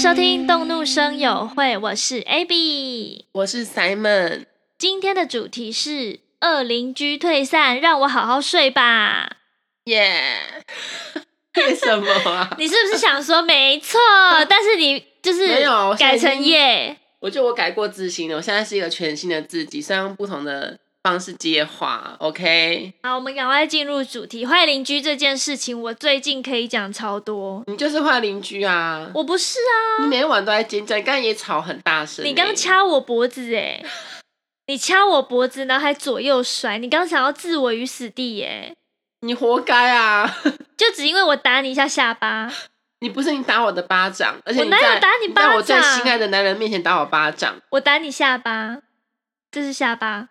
收听动怒声友会，我是 Abby，我是 Simon。今天的主题是二邻居退散，让我好好睡吧。耶！为什么啊？你是不是想说没错？但是你就是没有改成耶？我觉得我改过自新了，我现在是一个全新的自己，虽然用不同的方式接话。OK，好，我们赶快进入主题。坏邻居这件事情，我最近可以讲超多。你就是坏邻居啊！我不是啊！你每天晚都在尖叫，你刚刚也吵很大声。你刚掐我脖子哎！你掐我脖子，然后还左右甩，你刚想要置我于死地耶！你活该啊！就只因为我打你一下下巴。你不是你打我的巴掌，而且我哪有打你巴掌？在我最心爱的男人面前打我巴掌，我打你下巴，这是下巴，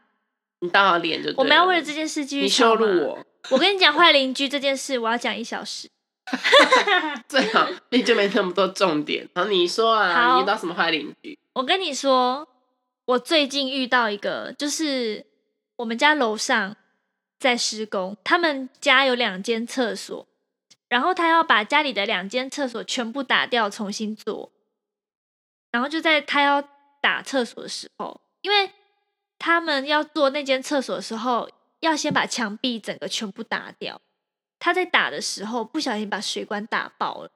你打好脸就。我们要为了这件事继续羞辱我。我跟你讲，坏邻居这件事，我要讲一小时。最好你就没那么多重点。然后你说啊，你遇到什么坏邻居？我跟你说，我最近遇到一个，就是我们家楼上在施工，他们家有两间厕所。然后他要把家里的两间厕所全部打掉，重新做。然后就在他要打厕所的时候，因为他们要做那间厕所的时候，要先把墙壁整个全部打掉。他在打的时候不小心把水管打爆了。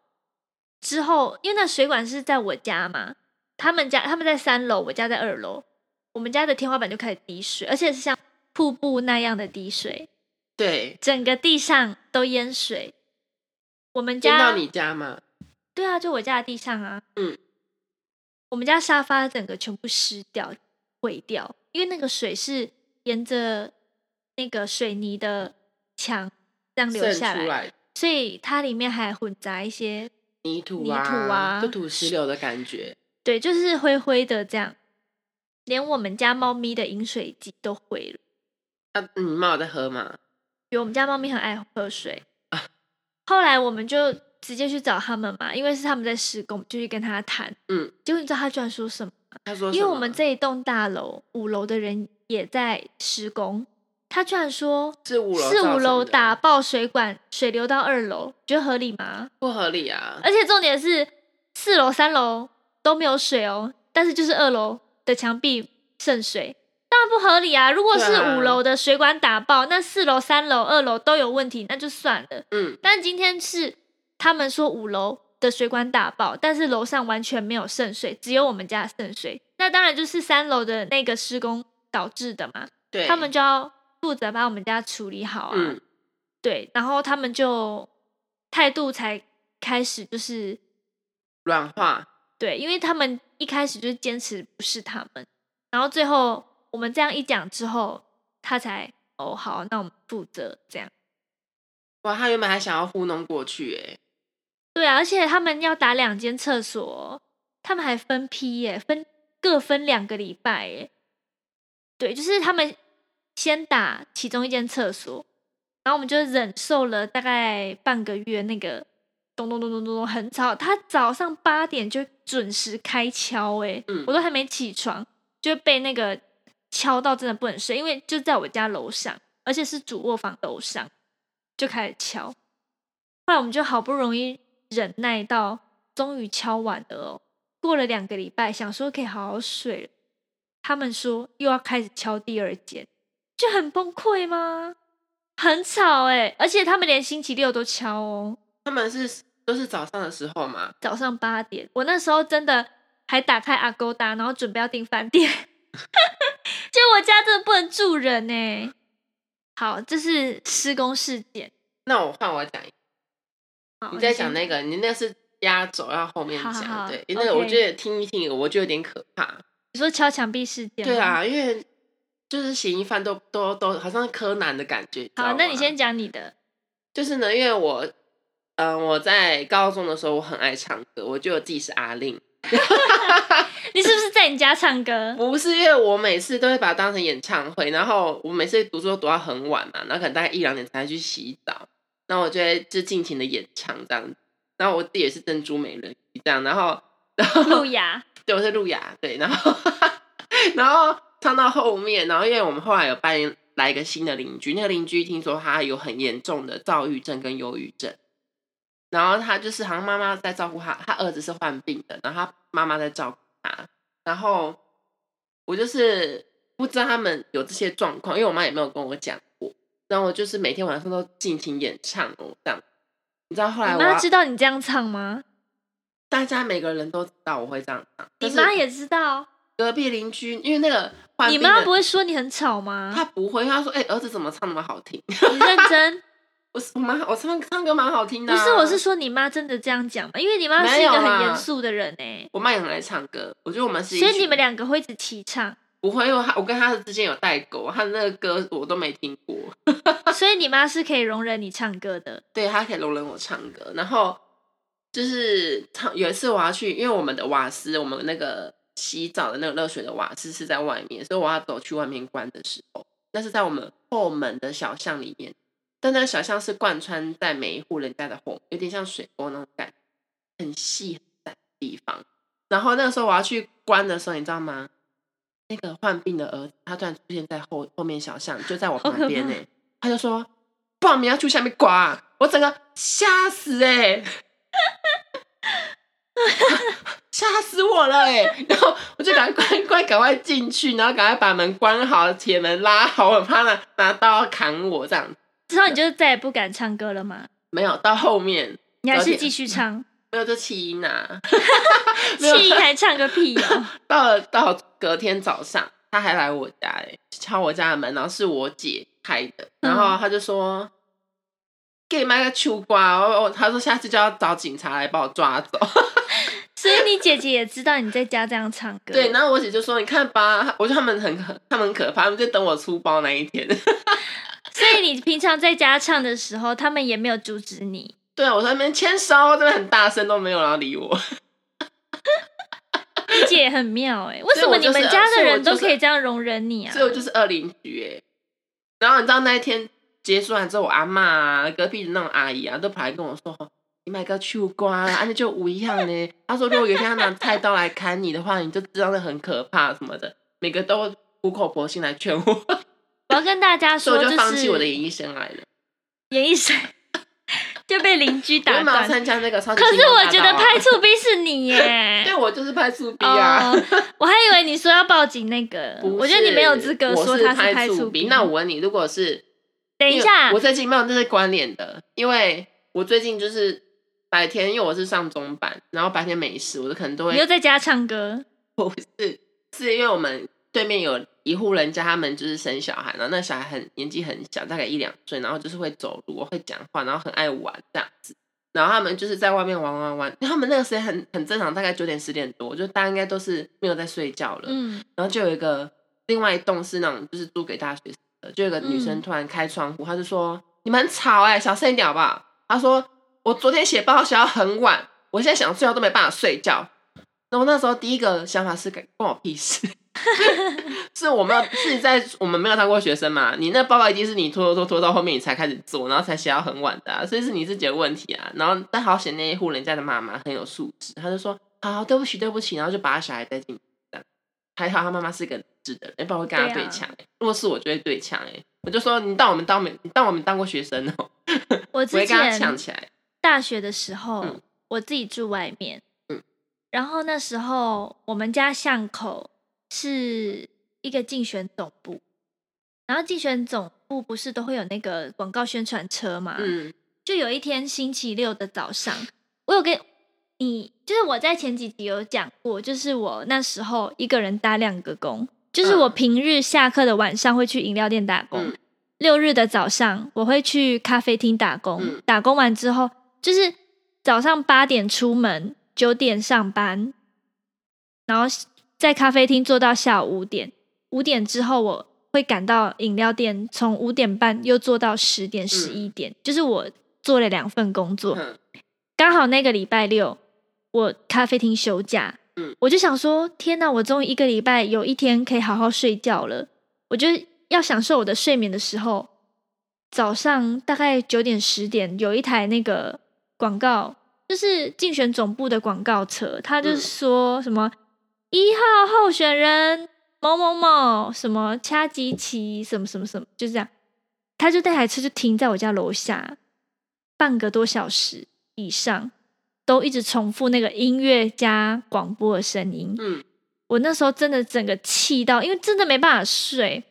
之后，因为那水管是在我家嘛，他们家他们在三楼，我家在二楼，我们家的天花板就开始滴水，而且是像瀑布那样的滴水。对，整个地上都淹水。我们家到你家吗？对啊，就我家的地上啊。嗯，我们家沙发整个全部湿掉、毁掉，因为那个水是沿着那个水泥的墙这样流下来，所以它里面还混杂一些泥土啊、泥土啊，就土石流的感觉。对，就是灰灰的这样，连我们家猫咪的饮水机都毁了。啊，你猫有在喝吗？有，我们家猫咪很爱喝水。后来我们就直接去找他们嘛，因为是他们在施工，就去跟他谈。嗯，结果你知道他居然说什么？他说：“因为我们这一栋大楼五楼的人也在施工，他居然说是五楼是五楼打爆水管，水流到二楼，觉得合理吗？不合理啊！而且重点是四楼、三楼都没有水哦，但是就是二楼的墙壁渗水。”当然不合理啊！如果是五楼的水管打爆，那四楼、三楼、二楼都有问题，那就算了。嗯，但今天是他们说五楼的水管打爆，但是楼上完全没有渗水，只有我们家渗水。那当然就是三楼的那个施工导致的嘛。对，他们就要负责把我们家处理好啊。嗯，对，然后他们就态度才开始就是软化。对，因为他们一开始就是坚持不是他们，然后最后。我们这样一讲之后，他才哦好，那我们负责这样。哇，他原本还想要糊弄过去哎。对啊，而且他们要打两间厕所，他们还分批耶，分各分两个礼拜耶。对，就是他们先打其中一间厕所，然后我们就忍受了大概半个月，那个咚咚咚咚咚咚很吵，他早上八点就准时开敲哎，我都还没起床就被那个。敲到真的不能睡，因为就在我家楼上，而且是主卧房楼上，就开始敲。后来我们就好不容易忍耐到，终于敲完了哦。过了两个礼拜，想说可以好好睡了，他们说又要开始敲第二间，就很崩溃吗？很吵哎，而且他们连星期六都敲哦。他们是都是早上的时候嘛？早上八点，我那时候真的还打开阿勾达，然后准备要订饭店。就我家真的不能住人呢。好，这是施工事件。那我换我讲一个。你在讲那个，你那是压轴，要后面讲。对，那个我觉得听一听，我觉得有点可怕。你说敲墙壁事件？对啊，因为就是嫌疑犯都都都好像柯南的感觉。好，那你先讲你的。就是呢，因为我，嗯，我在高中的时候我很爱唱歌，我觉得我自己是阿令。你是不是在你家唱歌？不是，因为我每次都会把它当成演唱会，然后我每次读书都读到很晚嘛，然后可能大概一两点才去洗澡，然后我就会就尽情的演唱这样子，然后我自己也是珍珠美人鱼这样，然后然后路亚，对，我是路亚，对，然后 然后唱到后面，然后因为我们后来有搬来一个新的邻居，那个邻居听说他有很严重的躁郁症跟忧郁症，然后他就是好像妈妈在照顾他，他儿子是患病的，然后他妈妈在照顾他，然后我就是不知道他们有这些状况，因为我妈也没有跟我讲过。然后我就是每天晚上都尽情演唱哦，这样。你知道后来我妈知道你这样唱吗？大家每个人都知道我会这样唱，你妈也知道。隔壁邻居，因为那个你妈不会说你很吵吗？她不会，因为他说：“哎、儿子怎么唱那么好听你认真？？” 我是我妈，我唱唱歌蛮好听的、啊。不是，我是说你妈真的这样讲吗？因为你妈是一个很啦严肃的人哎，我妈也很爱唱歌，我觉得我们是所以你们两个会一起齐唱，不会，因为他我跟他之间有代沟，他的那个歌我都没听过。所以你妈是可以容忍你唱歌的。对她可以容忍我唱歌，然后就是唱有一次我要去，因为我们的瓦斯，我们那个洗澡的那个热水的瓦斯是在外面，所以我要走去外面关的时候，那是在我们后门的小巷里面，但那个小巷是贯穿在每一户人家的后，有点像水沟那种感觉，很细很窄的地方。然后那个时候我要去关的时候，你知道吗？那个患病的儿子，他突然出现在后后面小巷，就在我旁边呢、他就说：“报名要去下面刮、啊。”我整个吓死哎、吓死我了哎、然后我就赶快赶快赶快进去，然后赶快把门关好，铁门拉好，我怕他拿刀砍我这样。之后你就再也不敢唱歌了吗？没有到后面你还是继续唱？没有就气音啊，没有气音还唱个屁哦！到了到隔天早上，他还来我家哎、敲我家的门，然后是我姐开的，然后他就说。给你买个秋瓜，我我他说下次就要找警察来把我抓走。所以你姐姐也知道你在家这样唱歌。对，然后我姐就说：“你看吧，我觉得他们很可，他们很可怕，他们就等我出包那一天。所以你平常在家唱的时候，他们也没有阻止你。对啊，我在那边签收，这边很大声都没有人要理我。你姐也很妙哎、为什么你们家的人都可以这样容忍你啊所以？我就是二邻居哎。然后你知道那一天结束完之后，我阿嬷啊、隔壁的那种阿姨啊，都跑来跟我说：“你买个秋瓜啊，啊那就不一样呢。”她说：“如果有一天他拿菜刀来砍你的话，你就知道那很可怕什么的。”每个都苦口婆心来劝我，我要跟大家说，所以我就放弃我的是演艺生涯了。演艺生 就被邻居打断。参加那个超级可是我觉得拍醋逼是你耶 对，。我就是拍醋逼啊。哦，我还以为你说要报警那个，不我觉得你没有是资格我说他拍拍醋逼。那我问你，如果是等一下我，最近没有这是关联的，因为我最近就是白天，因为我是上中班，然后白天没事，我就可能都会你又在家唱歌，不是，是因为我们对面有一户人家，他们就是生小孩，然后那小孩很年纪很小，大概一两岁，然后就是会走路，会讲话，然后很爱玩这样子。然后他们就是在外面玩玩玩，他们那个时间很很正常，大概九点十点多，就大家应该都是没有在睡觉了。嗯，然后就有一个另外一栋是那种就是租给大学生的，就有个女生嗯突然开窗户，她就说：“你们很吵哎、小声一点好不好？”她说：“我昨天写报告写到很晚，我现在想睡觉都没办法睡觉。”然后那时候第一个想法是关关我屁事，是我没有是在我们没有当过学生嘛？你那报告一定是你拖拖拖拖到后面你才开始做，然后才写到很晚的、啊，所以是你自己的问题啊。然后但好险那一户人家的妈妈很有素质，她就说：“好，对不起，对不起。”然后就把他小孩带进还好他妈妈是个理智的人，要不然会跟他对啊对枪、欸。如果是我就会对呛哎、我就说你当我们当没你当我们当过学生哦、我之我会跟他前抢起来。大学的时候，嗯我自己住外面，嗯然后那时候我们家巷口是一个竞选总部，然后竞选总部不是都会有那个广告宣传车嘛？嗯就有一天星期六的早上，我有跟你，就是我在前几集有讲过，就是我那时候一个人打两个工，就是我嗯平日下课的晚上会去饮料店打工，嗯六日的早上我会去咖啡厅打工，嗯打工完之后就是早上八点出门，九点上班，然后在咖啡厅坐到下午五点，五点之后我会赶到饮料店，从五点半又做到十点、十一点，就是我做了两份工作。嗯刚好那个礼拜六我咖啡厅休假，嗯我就想说，天哪，我终于一个礼拜有一天可以好好睡觉了。我就要享受我的睡眠的时候，早上大概九点十点有一台那个广告，就是竞选总部的广告车，他就嗯说什么一号候选人某某某什么掐吉奇什么什么什么，就这样，他就那台车就停在我家楼下半个多小时。以上，都一直重复那个音乐加广播的声音。嗯，我那时候真的整个气到，因为真的没办法睡，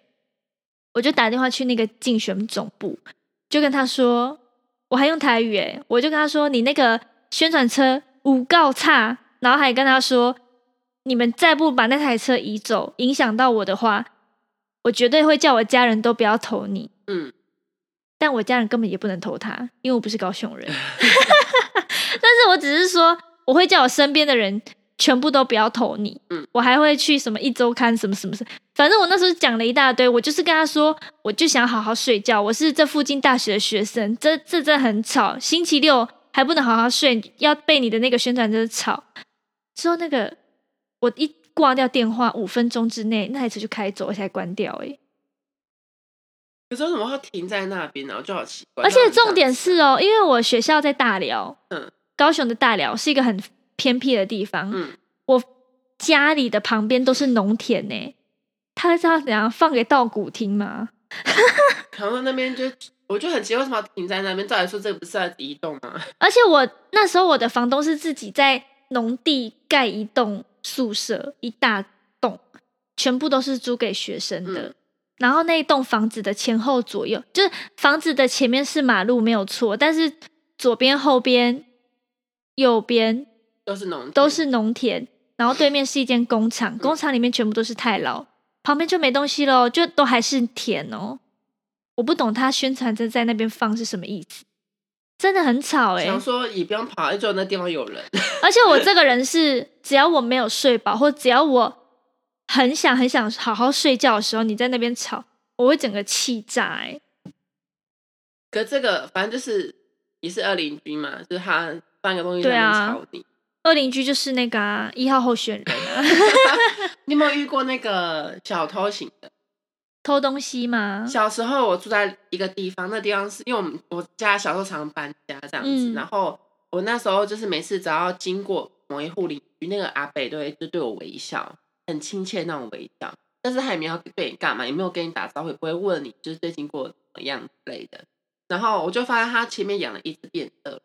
我就打电话去那个竞选总部，就跟他说，我还用台语诶，我就跟他说，你那个宣传车五告差，然后还跟他说，你们再不把那台车移走，影响到我的话，我绝对会叫我家人都不要投你。嗯，但我家人根本也不能投他，因为我不是高雄人。但是我只是说，我会叫我身边的人全部都不要投你。嗯，我还会去什么一周刊什么什么什么，反正我那时候讲了一大堆。我就是跟他说，我就想好好睡觉。我是这附近大学的学生，这这真的很吵。星期六还不能好好睡，要被你的那个宣传车吵。之后那个我一挂掉电话，五分钟之内那台车就开走，而且还关掉、欸。可是为什么会停在那边呢？我就好奇怪。而且重点是哦，因为我学校在大寮，嗯高雄的大寮是一个很偏僻的地方，嗯，我家里的旁边都是农田呢。他知道怎样放给稻谷听吗？然后那边就我就很奇怪，为什么要停在那边？照理说这不是在移动吗？而且我那时候我的房东是自己在农地盖一栋宿舍，一大栋，全部都是租给学生的。嗯然后那一栋房子的前后左右，就是房子的前面是马路没有错，但是左边、后边、右边都是农都是农田，然后对面是一间工厂，工厂里面全部都是太老，旁边就没东西喽，就都还是田哦。我不懂他宣传在在那边放是什么意思，真的很吵哎、想说也不用跑，就那地方有人。而且我这个人是，只要我没有睡饱，或只要我很想很想好好睡觉的时候，你在那边吵，我会整个气炸哎、可这个反正就是也是二邻居嘛，就是他半个东西在吵你。二邻居就是那个啊一、号候选人啊，你有没有遇过那个小偷型的？偷东西吗？小时候我住在一个地方，那地方是因为我们我家小时候常搬家这样子，嗯然后我那时候就是每次只要经过某一户邻居，那个阿北都会就对我微笑，很亲切那种微笑，但是他也没有对你干嘛，也没有跟你打招呼，也不会问你就是最近过得怎么样之类的。然后我就发现他前面养了一只变色，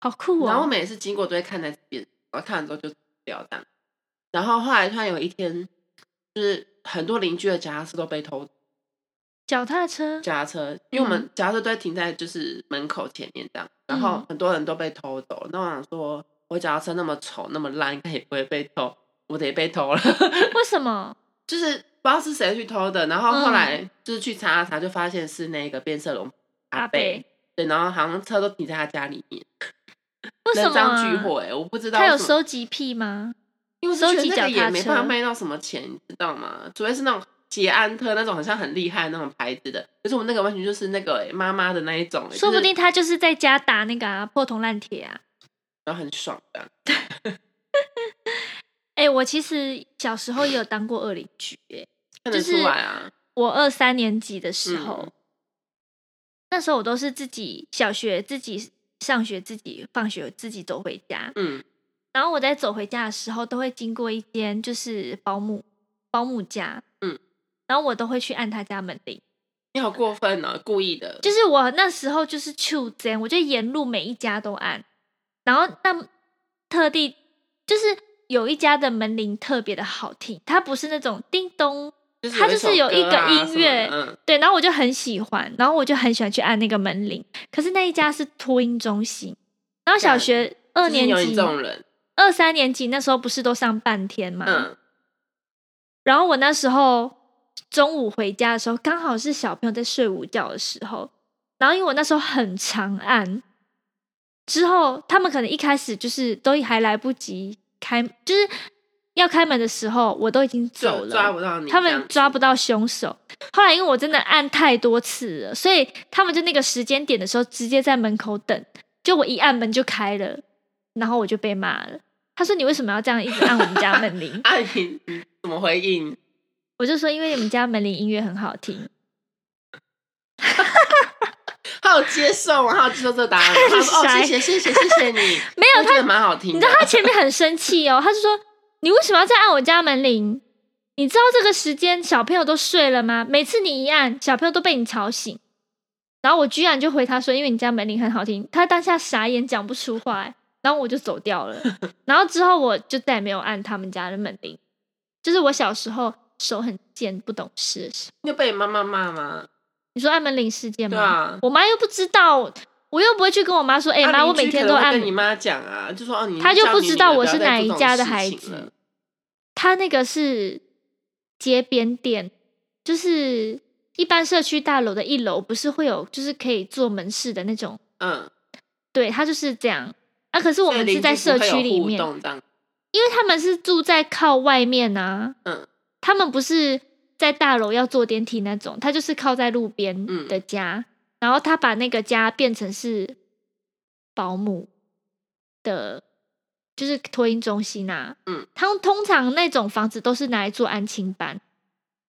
好酷哦然后我哦！每次经过都会看那只变色龙，然后看完之后就走掉这样。然后后来突然有一天，就是很多邻居的脚踏车都被偷脚踏车脚踏车，因为我们嗯脚踏车都会停在就是门口前面这样，然后嗯很多人都被偷走。那我想说，我脚踏车那么丑那么烂，应该也不会被偷，我得被偷了，为什么？就是不知道是谁去偷的。然后后嗯来就是去查查，就发现是那个变色龙阿贝贝，对，然后好像车都停在他家里面，为什么、人赃啊？俱获哎、我不知道他有收集癖吗？因为我收集就觉得那个脚踏也没办法车卖到什么钱，你知道吗？除非是那种捷安特那种好像很厉害的那种牌子的，可是我们那个完全就是那个欸妈妈的那一种欸，就是说不定他就是在家打那个、啊、破铜烂铁啊。然后很爽的。哎、我其实小时候也有当过二邻居、欸，看得出就是来啊，我二三年级的时候，嗯那时候我都是自己小学自己上学，自己放学自己走回家。嗯然后我在走回家的时候，都会经过一间就是保姆保姆家，嗯，然后我都会去按他家门铃。你好过分哦，故意的，就是我那时候就是去真，我就沿路每一家都按，然后那特地就是有一家的门铃特别的好听，它不是那种叮咚，就是它就是有一个音乐对，然后我就很喜欢，然后我就很喜欢去按那个门铃。可是那一家是托婴中心，然后小干学二年级这种人，二三年级那时候不是都上半天嘛，嗯，然后我那时候中午回家的时候，刚好是小朋友在睡午觉的时候，然后因为我那时候很长按，之后他们可能一开始就是都还来不及开，就是要开门的时候，我都已经走就了，抓不到你，他们抓不，到凶手。后来因为我真的按太多次了，所以他们就那个时间点的时候，直接在门口等。就我一按门就开了，然后我就被骂了。他说：“你为什么要这样一直按我们家门铃啊，你你怎么回应？？”我就说：“因为你们家门铃音乐很好听。好接受啊，好接受这个答案。他说：“哦，傻谢谢谢谢谢谢你，”没有他觉得蛮好听。你知道他前面很生气哦，他就说：“你为什么要再按我家门铃？你知道这个时间小朋友都睡了吗？每次你一按，小朋友都被你吵醒。”然后我居然就回他说，因为你家门铃很好听。他当下傻眼，讲不出话欸，然后我就走掉了。然后之后我就再也没有按他们家的门铃。就是我小时候手很贱、不懂事。你有被妈妈骂吗？你说按门铃事件吗？对啊，我妈又不知道，我又不会去跟我妈说，哎、啊妈，我每天都按跟你妈讲啊，就说哦，你她就不知道我是哪一家的孩子。他那个是街边店，就是一般社区大楼的一楼不是会有就是可以做门市的那种，嗯，对，他就是这样。啊，可是我们是在社区里面，因为他们是住在靠外面啊，嗯，他们不是在大楼要坐电梯那种，他就是靠在路边嗯的家，然后他把那个家变成是保姆的，就是托婴中心啊。嗯，他们通常那种房子都是拿来做安亲班，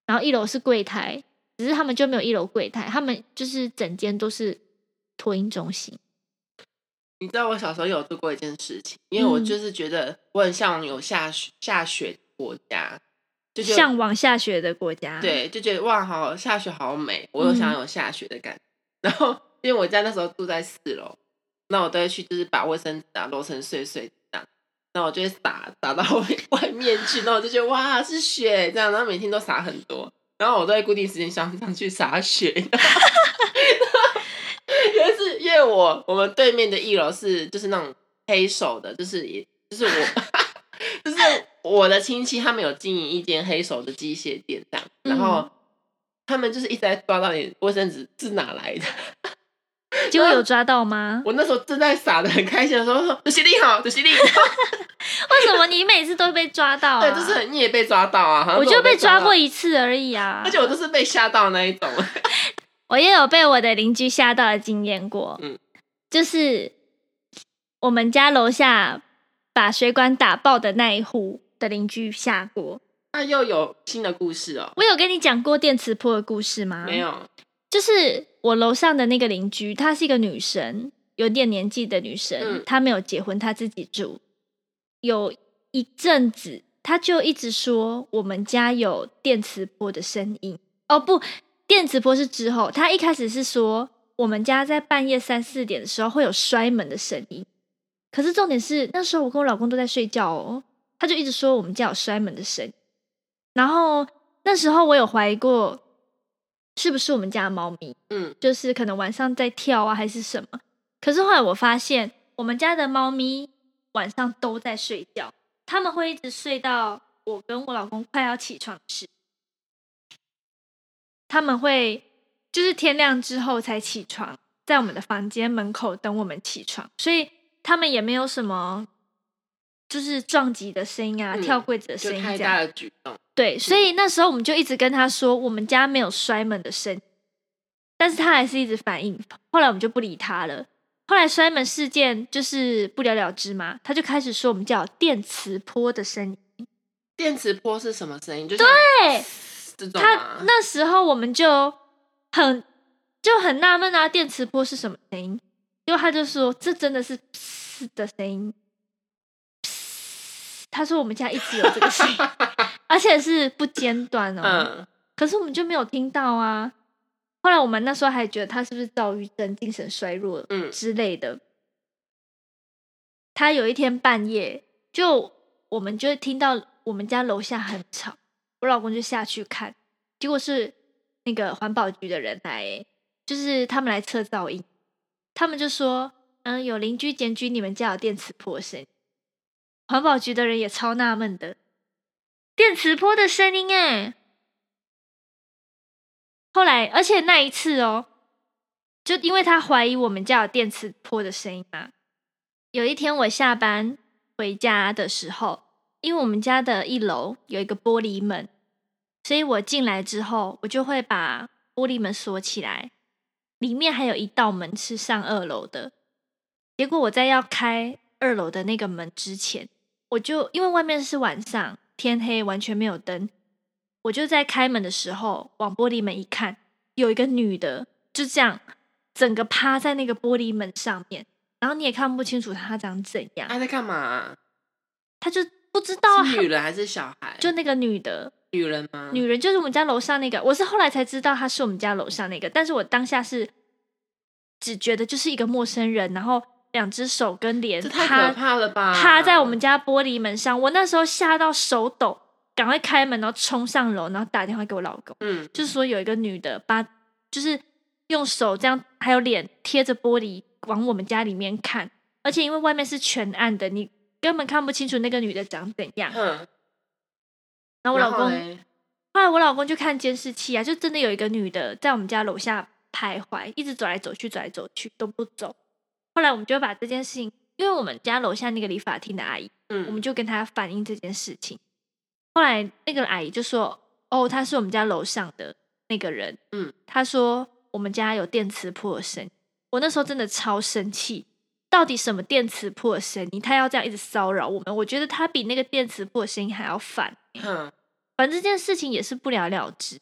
然后一楼是柜台，只是他们就没有一楼柜台，他们就是整间都是托婴中心。你知道我小时候有做过一件事情，因为我嗯就是觉得我很向往有下雪下雪的国家，就觉得向往下雪的国家，，对，就觉得哇，好下雪好美，我又想嗯有下雪的感觉。然后因为我家那时候住在四楼，那我都会去就是把卫生纸啊揉成碎碎这样，那我就会撒撒到 外外面去，然后我就觉得哇是雪这样，然后每天都撒很多，然后我都会固定时间上上去撒雪。有一次，因为我我们对面的一楼是就是那种黑手的，就是也就是我 就是我的亲戚他们有经营一间黑手的机械店这样，然后嗯他们就是一直在抓到你卫生纸是哪来的。结果有抓到吗？我那时候正在傻的很开心的时候，说：“洗力好，主席你好。为什么你每次都被抓到、啊？对，就是很你也被抓到啊，好像我就被抓到过一次而已啊，而且我都是被吓到那一种。我也有被我的邻居吓到的经验过。嗯就是我们家楼下把水管打爆的那一户的邻居吓过。那又有新的故事哦？我有跟你讲过电磁波的故事吗？没，有，就是我楼上的那个邻居，她是一个女生，有点年纪的女生，嗯她没有结婚，她自己住。有一阵子，她就一直说我们家有电磁波的声音。哦，不，电磁波是之后，他一开始是说我们家在半夜三四点的时候会有摔门的声音。可是重点是那时候我跟我老公都在睡觉哦，他就一直说我们家有摔门的声音。然后那时候我有怀疑过，是不是我们家的猫咪，嗯，就是可能晚上在跳啊，还是什么？可是后来我发现，我们家的猫咪晚上都在睡觉，他们会一直睡到我跟我老公快要起床时，他们会就是天亮之后才起床，在我们的房间门口等我们起床，所以他们也没有什么就是撞击的声音啊、嗯跳柜子的就声音这样。太大的举动。对，所以那时候我们就一直跟他说，我们家没有摔门的声音，但是他还是一直反应。后来我们就不理他了。后来摔门事件就是不了了之嘛，他就开始说我们家有电磁波的声音。电磁波是什么声音？对，他这种啊，那时候我们就很就很纳闷啊，电磁波是什么声音？因为他就说这真的是噗的声音。他说我们家一直有这个声音，而且是不间断哦。嗯，可是我们就没有听到啊。后来我们那时候还觉得他是不是躁郁症、精神衰弱嗯之类的。他有一天半夜，就我们就会听到我们家楼下很吵，我老公就下去看，结果是那个环保局的人来、就是他们来测噪音，他们就说，嗯，有邻居检举你们家有电磁波声。环保局的人也超纳闷的，电磁波的声音哎。后来，而且那一次哦，就因为他怀疑我们家有电磁波的声音嘛。有一天我下班回家的时候，因为我们家的一楼有一个玻璃门，所以我进来之后，我就会把玻璃门锁起来，里面还有一道门是上二楼的。结果我在要开二楼的那个门之前，我就因为外面是晚上，天黑，完全没有灯，我就在开门的时候往玻璃门一看，有一个女的就这样整个趴在那个玻璃门上面，然后你也看不清楚她长怎样，她在干嘛啊？她就不知道啊是女人还是小孩？就那个女的女人吗？女人就是我们家楼上那个，我是后来才知道她是我们家楼上那个，但是我当下是只觉得就是一个陌生人，然后两只手跟脸这太趴可怕了吧！趴在我们家玻璃门上，我那时候吓到手抖，赶快开门，然后冲上楼，然后打电话给我老公，嗯，就是说有一个女的把就是用手这样还有脸贴着玻璃往我们家里面看，而且因为外面是全暗的，你根本看不清楚那个女的长怎样。哼，然后我老公然后来我老公就看监视器啊，就真的有一个女的在我们家楼下徘徊，一直走来走去，走来走去都不走。后来我们就把这件事情，因为我们家楼下那个理发厅的阿姨，我嗯们就跟她反映这件事情。后来那个阿姨就说：“哦，她是我们家楼上的那个人。”嗯，她说我们家有电磁波的声音。我那时候真的超生气，到底什么电磁波的声音？她要这样一直骚扰我们，我觉得她比那个电磁波的声音还要烦。哼，反正这件事情也是不了了之。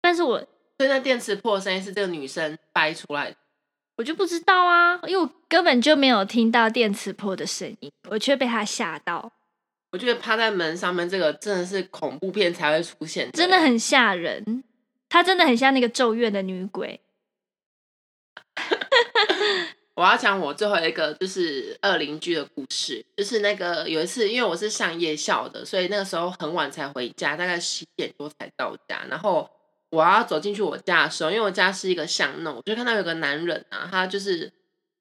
但是我所以那电磁破的声音是这个女生掰出来的。我就不知道啊，因为我根本就没有听到电磁波的声音，我却被他吓到，我觉得趴在门上面这个真的是恐怖片才会出现的，真的很吓人。她真的很像那个咒怨的女鬼。我要讲我最后一个就是二邻居的故事，就是那个有一次，因为我是上夜校的，所以那个时候很晚才回家，大概十一点多才到家。然后我要走进去我家的时候，因为我家是一个巷弄，我就看到有个男人啊，他就是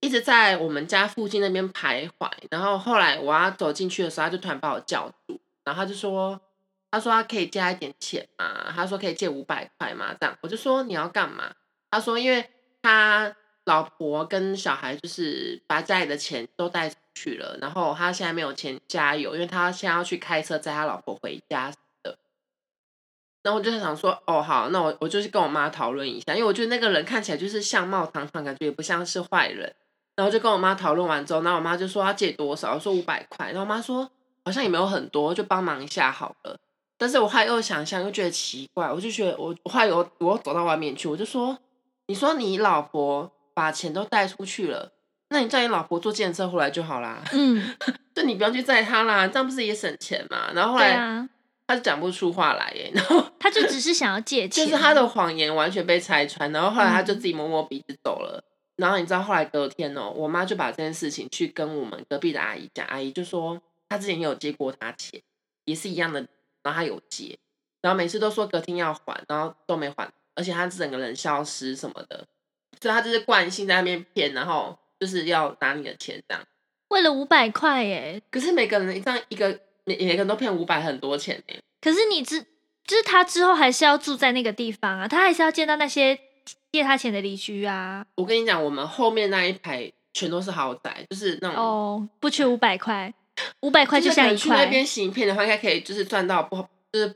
一直在我们家附近那边徘徊。然后后来我要走进去的时候，他就突然把我叫住，然后他就说：“他说他可以借一点钱嘛？他说可以借五百块嘛？”这样我就说你要干嘛？他说因为他老婆跟小孩就是把家里的钱都带去了，然后他现在没有钱加油，因为他现在要去开车载他老婆回家的。然后我就想说，哦好，那我我就去跟我妈讨论一下，因为我觉得那个人看起来就是相貌堂堂，感觉也不像是坏人。然后就跟我妈讨论完之后，然后我妈就说要借多少，我说五百块，然后我妈说好像也没有很多，就帮忙一下好了。但是我后来又想想，又觉得奇怪，我就觉得我我后来有我走到外面去，我就说，你说你老婆把钱都带出去了，那你叫你老婆坐电车回来就好啦，嗯，就你不要去载她啦，这样不是也省钱嘛？然后后来他就讲不出话来耶，然后他就只是想要借钱，就是他的谎言完全被拆穿，然后后来他就嗯自己摸摸鼻子走了。然后你知道后来隔天哦，我妈就把这件事情去跟我们隔壁的阿姨讲，阿姨就说她之前也有借过他钱，也是一样的，然后她有借，然后每次都说隔天要还，然后都没还，而且他整个人消失什么的，所以他就是惯性在那边骗，然后就是要拿你的钱这样。为了五百块耶。可是每个人这样一个每每个人都骗五百，很多钱呢。可是你之就是他之后还是要住在那个地方啊，他还是要见到那些借他钱的邻居啊。我跟你讲，我们后面那一排全都是豪宅，就是那种哦，不缺五百块，五百块就像一块。去那边行骗的话，应该可以就是赚到不就是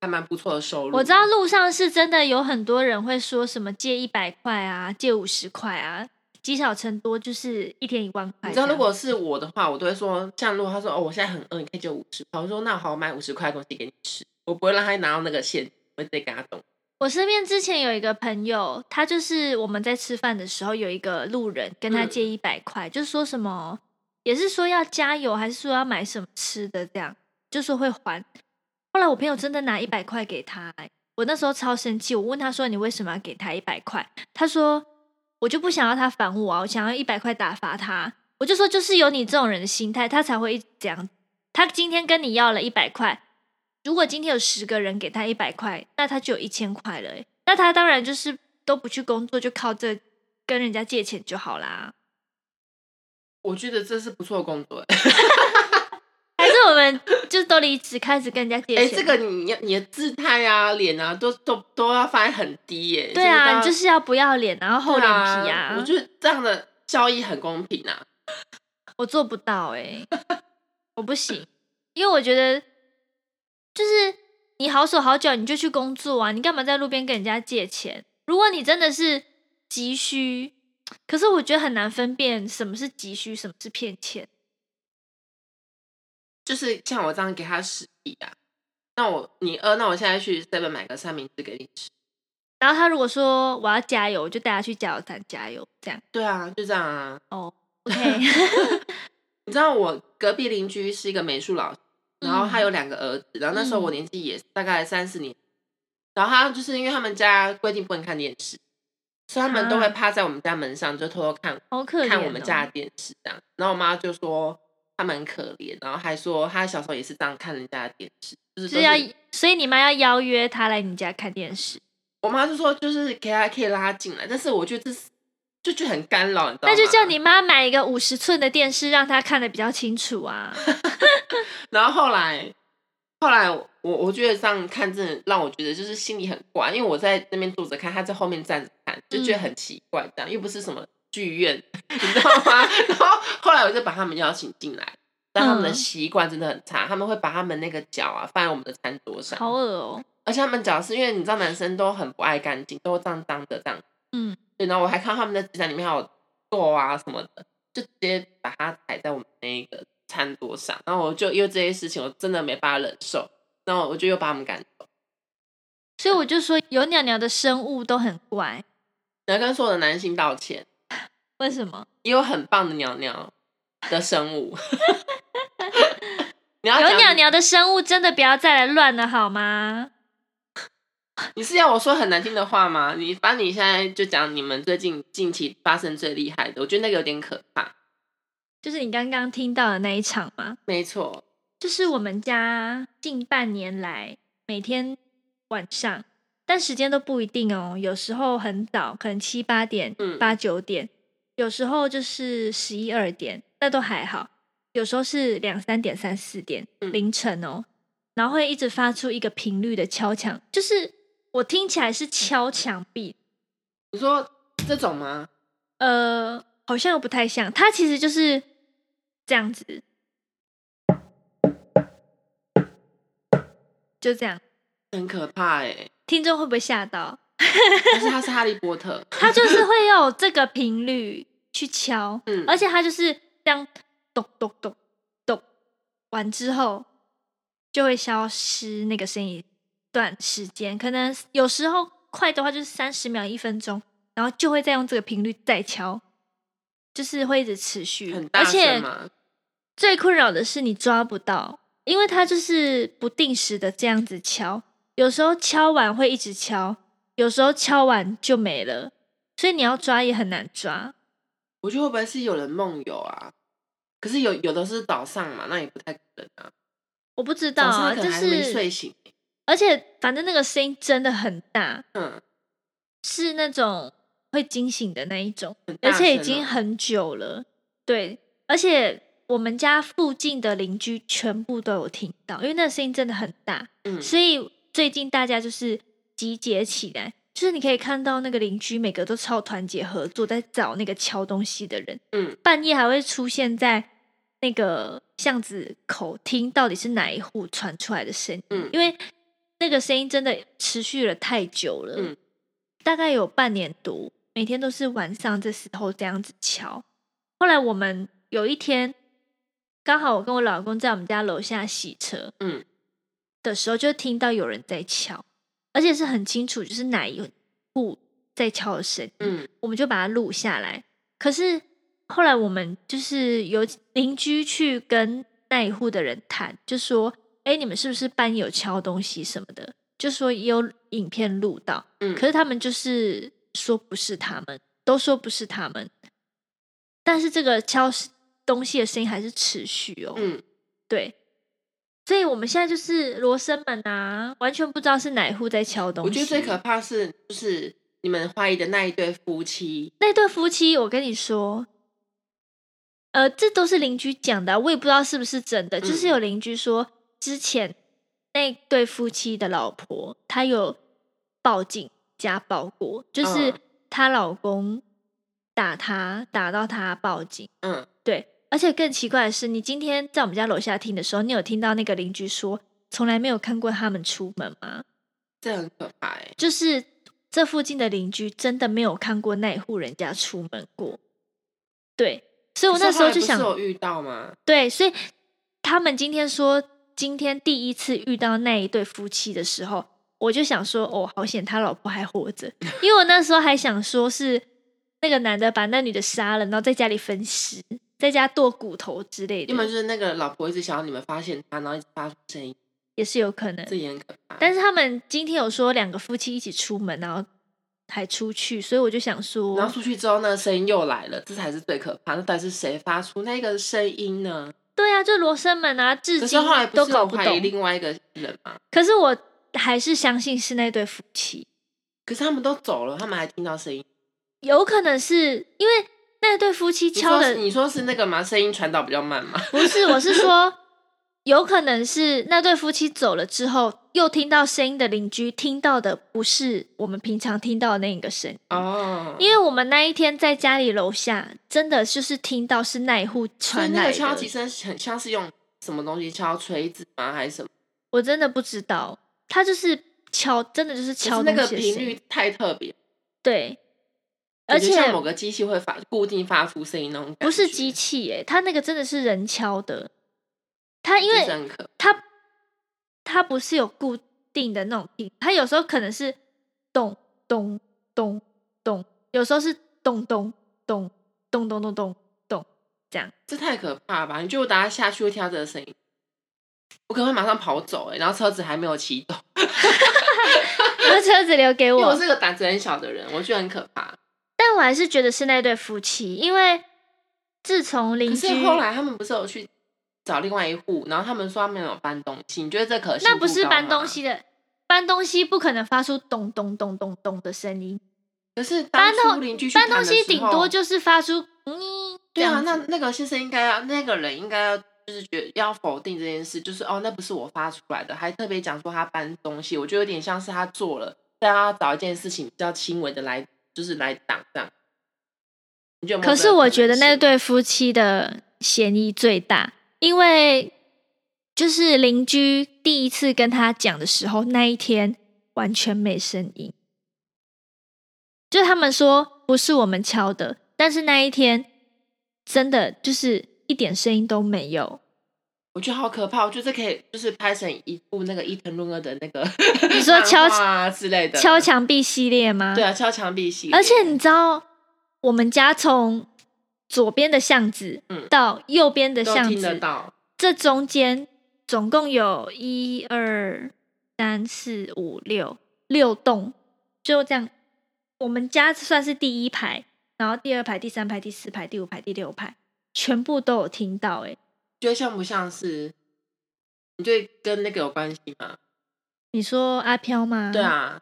还蛮不错的收入。我知道路上是真的有很多人会说什么借一百块啊，借五十块啊，积少成多就是一天一万块。你知道，如果是我的话，我都会说，像如果他说哦，我现在很饿，你可以借五十块，我说那好，我买五十块的东西给你吃，我不会让他拿到那个现金，我会直接给他动。我身边之前有一个朋友，他就是我们在吃饭的时候，有一个路人跟他嗯借一百块，就说什么，也是说要加油，还是说要买什么吃的，这样就说会还。后来我朋友真的拿一百块给他、我那时候超生气，我问他说你为什么要给他一百块？他说我就不想要他烦我啊，我想要一百块打发他。我就说就是有你这种人的心态，他才会一直这样。他今天跟你要了一百块，如果今天有十个人给他一百块，那他就有一千块了。那他当然就是都不去工作，就靠这跟人家借钱就好啦。我觉得这是不错的工作。我们就都离职，开始跟人家借哎、钱？这个你要你的姿态啊、脸啊，都都都要放在很低耶。对啊，就就是是要不要脸，然后厚脸皮啊。我觉得这样的交易很公平啊。我做不到哎、我不行，因为我觉得就是你好手好脚，你就去工作啊，你干嘛在路边跟人家借钱？如果你真的是急需，可是我觉得很难分辨什么是急需，什么是骗钱。就是像我这样给他十亿啊，那我你饿，那我现在去 seven 买个三明治给你吃。然后他如果说我要加油，我就带他去加油站加油，这样对啊，就这样啊。哦。OK，你知道我隔壁邻居是一个美术老师，然后他嗯有两个儿子，然后那时候我嗯年纪也大概三四年，然后他就是因为他们家规定不能看电视，所以他们都会啊趴在我们家门上，就偷偷看好可、哦。看我们家的电视这样。然后我妈就说他们很可怜，然后还说他小时候也是这样看人家的电视，就是是要，所以你妈要邀约他来你家看电视，我妈就说就是给他可以拉进来，但是我觉得这是就就很干扰，你知道吗？那就叫你妈买一个五十寸的电视，让她看的比较清楚啊。然后后来，后来我我觉得这样看真的让我觉得就是心里很怪，因为我在那边坐着看，他在后面站着看，就觉得很奇怪，这样、又不是什么剧院，你知道吗？然后后来我就把他们邀请进来，但他们的嗯。习惯真的很差，他们会把他们那个脚啊放在我们的餐桌上，好。恶哦、而且他们脚是因为你知道男生都很不爱干净，都脏脏的这样，嗯，对，然后我还看他们的指甲里面还有垢啊什么的，就直接把它踩在我们那个餐桌上，然后我就因为这些事情我真的没办法忍受，然后我就又把他们赶走。所以我就说有鸟鸟的生物都很怪，你要跟所有的男性道歉，为什么？也有很棒的鸟鸟的生物。你要有鸟鸟的生物真的不要再来乱了好吗？你是要我说很难听的话吗？你把你现在就讲你们最近近期发生最厉害的，我觉得那个有点可怕。就是你刚刚听到的那一场吗？没错，就是我们家近半年来每天晚上，但时间都不一定哦。有时候很早，可能七八点、嗯八九点；有时候就是十一二点，那都还好。有时候是两三点、三四点、嗯凌晨哦，然后会一直发出一个频率的敲墙，就是我听起来是敲墙壁，你说这种吗？呃，好像又不太像，它其实就是这样子，就这样。很可怕哎、听众会不会吓到？但是他是哈利波特，他就是会有这个频率去敲，嗯，而且它就是这样咚咚咚咚完之后就会消失那个声音一段时间，可能有时候快的话就是三十秒、一分钟，然后就会再用这个频率再敲，就是会一直持续，很大而且。最困扰的是你抓不到，因为它就是不定时的这样子敲，有时候敲完会一直敲，有时候敲完就没了，所以你要抓也很难抓。我觉得会不会是有人梦游啊？可是有有的是早上嘛，那也不太可能啊。我不知道啊，就上可能还没睡是醒。而且反正那个声音真的很大，嗯，是那种会惊醒的那一种，而且已经很久了。对，而且我们家附近的邻居全部都有听到，因为那个声音真的很大。嗯所以最近大家就是集结起来，就是你可以看到那个邻居每个都超团结合作，在找那个敲东西的人。嗯，半夜还会出现在那个巷子口听到底是哪一户传出来的声音，嗯因为那个声音真的持续了太久了，嗯大概有半年多，每天都是晚上这时候这样子敲。后来我们有一天，刚好我跟我老公在我们家楼下洗车，嗯，的时候，就听到有人在敲，而且是很清楚，就是哪一户在敲的声音。嗯，我们就把它录下来。可是后来我们就是有邻居去跟那一户的人谈，就说：“哎，你们是不是半夜有敲东西什么的？”就说也有影片录到，嗯，可是他们就是说不是他们，都说不是他们。但是这个敲东西的声音还是持续哦。嗯，对，所以我们现在就是罗生门啊，完全不知道是哪一户在敲东西。我觉得最可怕是就是你们怀疑的那一对夫妻，那对夫妻，我跟你说，呃，这都是邻居讲的啊、我也不知道是不是真的。就是嗯有邻居说，之前那对夫妻的老婆，她有报警家暴过，就是嗯她老公打她，打到她报警。嗯，对，而且更奇怪的是，你今天在我们家楼下听的时候，你有听到那个邻居说，从来没有看过他们出门吗？这很可怕哎、就是这附近的邻居真的没有看过那一户人家出门过。对，所以我那时候就想有遇到吗？对，所以他们今天说今天第一次遇到那一对夫妻的时候，我就想说，哦，好险他老婆还活着，因为我那时候还想说是那个男的把那女的杀了，然后在家里分尸，在家剁骨头之类的，要么就是那个老婆一直想要你们发现他，然后一直发出声音，也是有可能。这也很可怕。但是他们今天有说两个夫妻一起出门，然后还出去，所以我就想说然后，出去之后，那个声音又来了，这才是最可怕。那到底是谁发出那个声音呢？对啊，就罗生门啊，至今都搞不懂。另外一个人嘛？可是我还是相信是那对夫妻，可是他们都走了，他们还听到声音。有可能是因为那对夫妻敲的说你说是那个吗？声音传导比较慢吗？不是，我是说，有可能是那对夫妻走了之后，又听到声音的邻居听到的不是我们平常听到的那个声音。哦，因为我们那一天在家里楼下，真的就是听到是那一户传来敲击声很像是用什么东西敲锤子吗？还是什么？我真的不知道，他就是敲，真的就是敲是那个频率太特别，对，而且像某个机器会发固定发出声音那种感觉，不是机器耶，它那个真的是人敲的，它因就是为它它不是有固定的那种频，它有时候可能是咚咚咚咚，有时候是咚咚咚咚咚咚咚咚这样。这太可怕了吧？你觉得我等下下去会听到这个声音？我可能会马上跑走哎、然后车子还没有启动，那车子留给因为我我，是个胆子很小的人，我觉得很可怕。但我还是觉得是那对夫妻，因为自从邻可居是后来他们不是有去找另外一户，然后他们说他们有搬东西，你觉得这可信那不是搬东西的，搬东西不可能发出咚咚咚咚咚的声音，可是搬东邻居搬东西顶多就是发出嗯，对啊，那那个先生应该要，那个人应该要，就是觉得要否定这件事，就是哦，那不是我发出来的，还特别讲说他搬东西，我觉得有点像是他做了，但他找一件事情比较轻微的来，就是来挡这样。你觉得有有可是我觉得那对夫妻的嫌疑最大，因为就是邻居第一次跟他讲的时候，那一天完全没声音，就他们说不是我们敲的，但是那一天真的就是一点声音都没有。我觉得好可怕，我觉得这可以就是拍成一部那个伊藤润二的那个你说敲啊之类的敲，墙壁系列吗？对啊，敲墙壁系列，而且你知道，我们家从左边的巷子嗯到右边的都巷听得子，到，这中间总共有一二三四五六六栋，就这样。我们家算是第一排，然后第二排、第三排、第四排、第五排、第六排，全部都有听到、欸。觉得像不像是？你觉得跟那个有关系吗？你说阿飘吗？对，啊，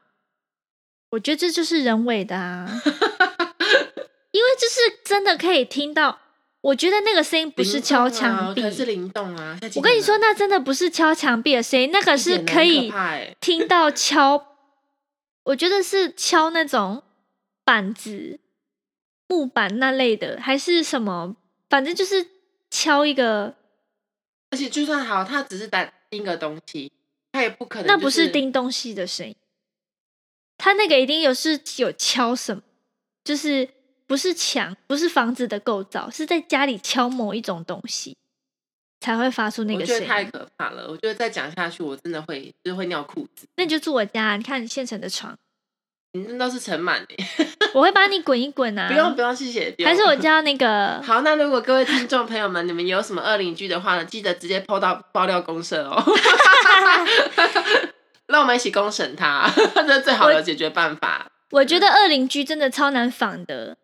我觉得这就是人为的啊，因为就是真的可以听到。我觉得那个声音不是敲墙壁，可是灵动啊。我跟你说，那真的不是敲墙壁的声音，那个是可以听到敲，我觉得是敲那种板子、木板那类的，还是什么，反正就是敲一个，而且就算好，他只是打钉个东西，他也不可能、那不是，钉东西的声音，他那个一定有是有敲什么，就是不是墙，不是房子的构造，是在家里敲某一种东西才会发出那个声音我觉得太。可怕了。我觉得再讲下去，我真的会就是会尿裤子。那你就住我家，你看现成的床，你那都是尘螨哎，我会帮你滚一滚啊。不用不用，谢谢。还是我叫那个 好，那如果各位听众朋友们，你们有什么恶邻居的话呢，记得直接 PO 到爆料公社哦，让我们一起公审他，这是最好的解决办法。我觉得二邻居真的超难仿的，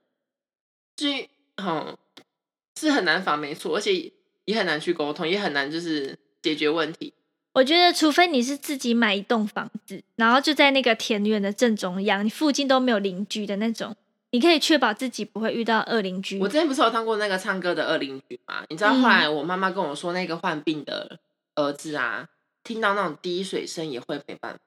至于嗯，是很难防，没错，而且也很难去沟通，也很难就是解决问题。我觉得除非你是自己买一栋房子，然后就在那个田园的正中央，你附近都没有邻居的那种，你可以确保自己不会遇到恶邻居我。之前不是有当过那个唱歌的二邻居嘛？你知道嗯后来我妈妈跟我说，那个患病的儿子啊，听到那种滴水声也会没办法，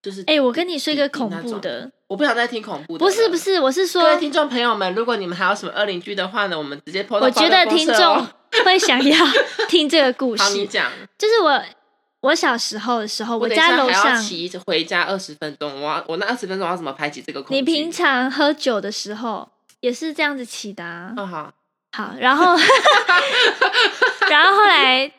就是哎、我跟你说一个恐，怖的，我不想再听恐怖的。不是不，是，我是说各位说，听众朋友们，如果你们还有什么二邻居的话呢，我们直接到我觉得听众哦会想要 听这个故好，你事。讲，就是我我小时候的时候，我家楼上，骑回家二十分钟，我我那二十分钟要怎么排挤这个恐惧？你平常喝酒的时候也是这样子骑的啊。哦好，好，然后 然后后来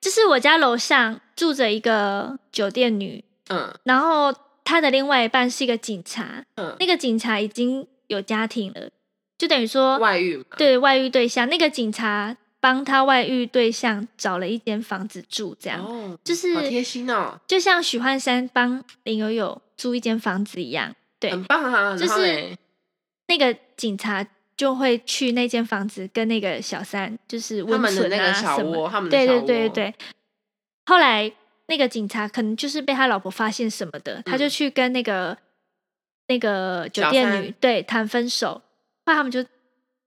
就是我家楼上住着一个酒店女，嗯然后她的另外一半是一个警察，嗯，那个警察已经有家庭了，就等于说外遇嘛，对外遇对象，那个警察帮他外遇对象找了一间房子住，这样、哦，就是好贴心哦，就像许幻山帮林有有租一间房子一样。对，很棒啊，就是那个警察就会去那间房子跟那个小三，就是温他们的存啊那个小什么窝，他们的对对小窝对对对。后来那个警察可能就是被他老婆发现什么的，他就嗯去跟那个那个酒店女对谈分手，后来他们就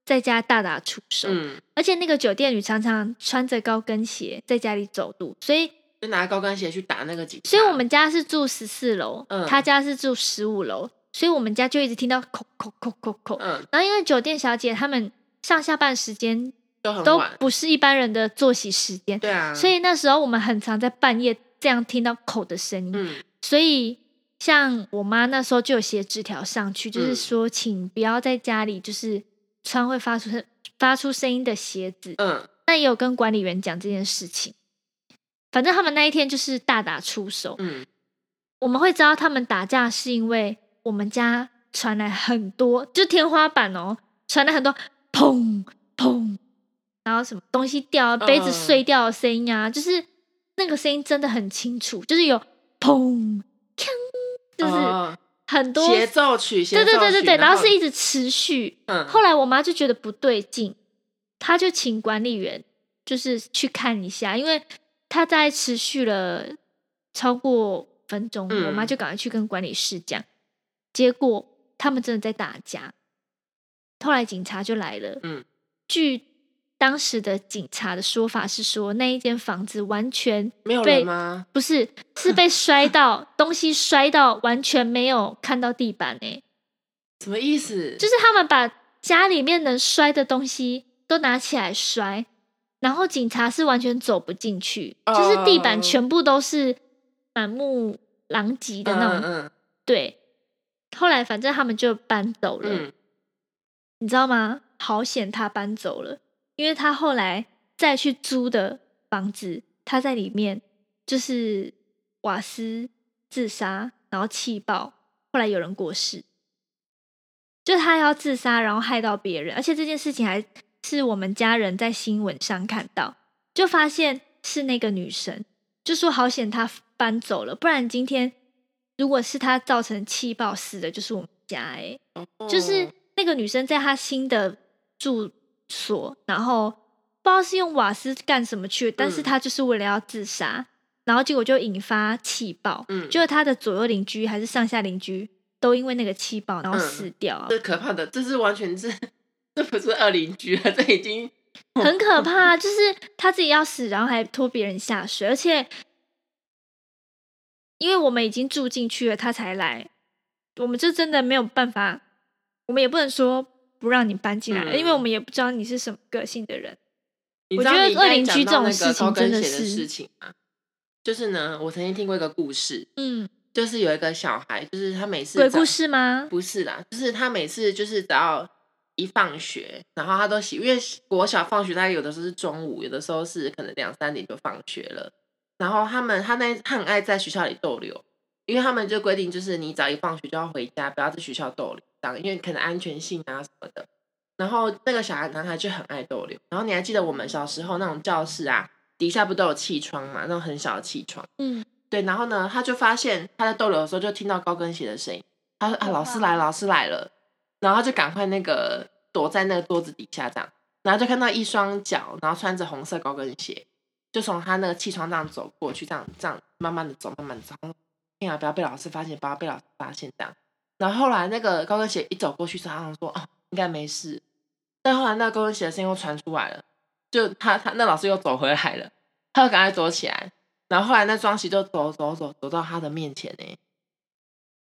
在家大打出手，嗯，而且那个酒店女常常穿着高跟鞋在家里走路，所以就拿高跟鞋去打那个警察。所以我们家是住十四楼，嗯他家是住十五楼，所以我们家就一直听到扣扣扣扣扣。嗯然后因为酒店小姐她们上下班时间都都很晚，不是一般人的作息时间，对啊，所以那时候我们很常在半夜这样听到口的声音。嗯所以像我妈那时候就有写纸条上去，就是嗯说请不要在家里就是穿会发出声发出声音的鞋子。嗯。那也有跟管理员讲这件事情。反正他们那一天就是大打出手，嗯。我们会知道他们打架是因为我们家传来很多，就天花板哦，传来很多砰砰，然后什么东西掉、杯子嗯碎掉的声音啊，就是那个声音真的很清楚，就是有砰锵，就是哦很多，协奏曲，协对对对对对，然后后是一直持续。嗯后来我妈就觉得不对劲，她就请管理员就是去看一下，因为她在持续了超过五分钟，嗯我妈就赶快去跟管理室讲，结果他们真的在打架。后来警察就来了，嗯，据当时的警察的说法是说，那一间房子完全没有被人吗？不是是被摔到东西摔到完全没有看到地板诶、什么意思？就是他们把家里面能摔的东西都拿起来摔，然后警察是完全走不进去，就是地板哦全部都是满目狼藉的那种。嗯对，后来反正他们就搬走了，嗯你知道吗？好险他搬走了，因为他后来再去租的房子，他在里面就是瓦斯自杀，然后气爆，后来有人过世。就他要自杀，然后害到别人，而且这件事情还是我们家人在新闻上看到，就发现是那个女生，就说好险她搬走了，不然今天如果是她造成气爆死的，就是我们家哎、嗯，就是哦那个女生在她新的住所，然后不知道是用瓦斯干什么去，但是他就是为了要自杀，然后结果就引发气爆，嗯就是他的左右邻居还是上下邻居都因为那个气爆然后嗯死掉啊，这可怕的，这是完全是，这不是二邻居了，这已经很可怕。就是他自己要死，然后还拖别人下水，而且因为我们已经住进去了，他才来，我们就真的没有办法，我们也不能说不让你搬进来，嗯因为我们也不知道你是什么个性的人。我觉得恶邻居这种事情真的是事情啊，就是呢，我曾经听过一个故事，嗯，就是有一个小孩，就是他每次早鬼故事吗？不是啦，就是他每次就是只要一放学，然后他都喜，因为国小放学，大概有的时候是中午，有的时候是可能两三点就放学了。然后他们他那他很爱在学校里逗留，因为他们就规定就是你只要一放学就要回家，不要在学校逗留，因为可能安全性啊什么的。然后那个小孩男孩就很爱逗留。然后你还记得我们小时候那种教室啊，底下不都有气窗嘛，那种很小的气窗。嗯，对，然后呢，他就发现他在逗留的时候就听到高跟鞋的声音，他说啊，老师来，老师来了，然后他就赶快那个躲在那个桌子底下这样，然后就看到一双脚，然后穿着红色高跟鞋，就从他那个气窗这样走过去，这样这样慢慢的走，慢慢的走，哎呀，不要被老师发现，不要被老师发现这样。然后后来那个高跟鞋一走过去他想说哦，应该没事，但后来那个高跟鞋的声音又传出来了，就他他那老师又走回来了，他又赶快躲起来。然后后来那双鞋就走走走走到他的面前呢，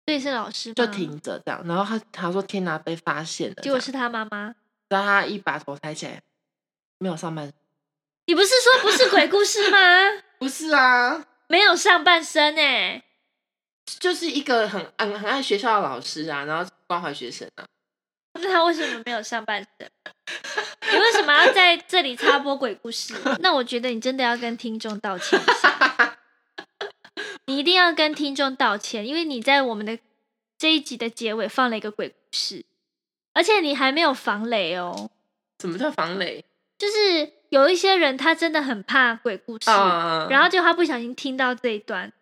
所以是老师就，停着这样。然后他他说天哪，被发现了。结果是他妈妈。然后他一把头抬起来，没有上半身。你不是说不是鬼故事吗？不是啊，没有上半身哎、就是一个很很很爱学校的老师啊，然后关怀学生啊。那他为什么没有上半身？你为什么要在这里插播鬼故事？那我觉得你真的要跟听众道歉一下，你一定要跟听众道歉，因为你在我们的这一集的结尾放了一个鬼故事，而且你还没有防雷哦。什么叫防雷就是有一些人他真的很怕鬼故事，啊？然后就他不小心听到这一段，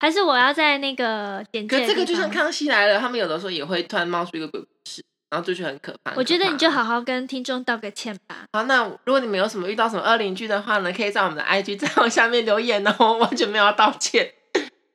还是我要在那个简介可这个就像康熙来了，他们有的时候也会突然冒出一个鬼故事，然后就觉得很可怕。我觉得你就好好跟听众道个歉吧。好。那如果你们有什么遇到什么恶邻居的话呢，可以在我们的 IG 账号下面留言哦，完全没有要道歉。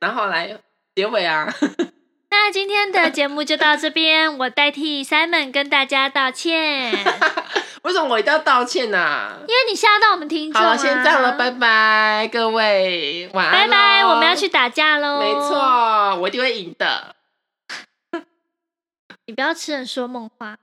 然后来结尾啊，那今天的节目就到这边，我代替 Simon 跟大家道歉，因 为什么我一定要道歉呢、啊？为你吓到我们听众、啊。好了，先这样了，拜拜，各位，晚安。拜拜，我们要去。打架喽。没，错，我一定会赢的。你不要痴人说梦话。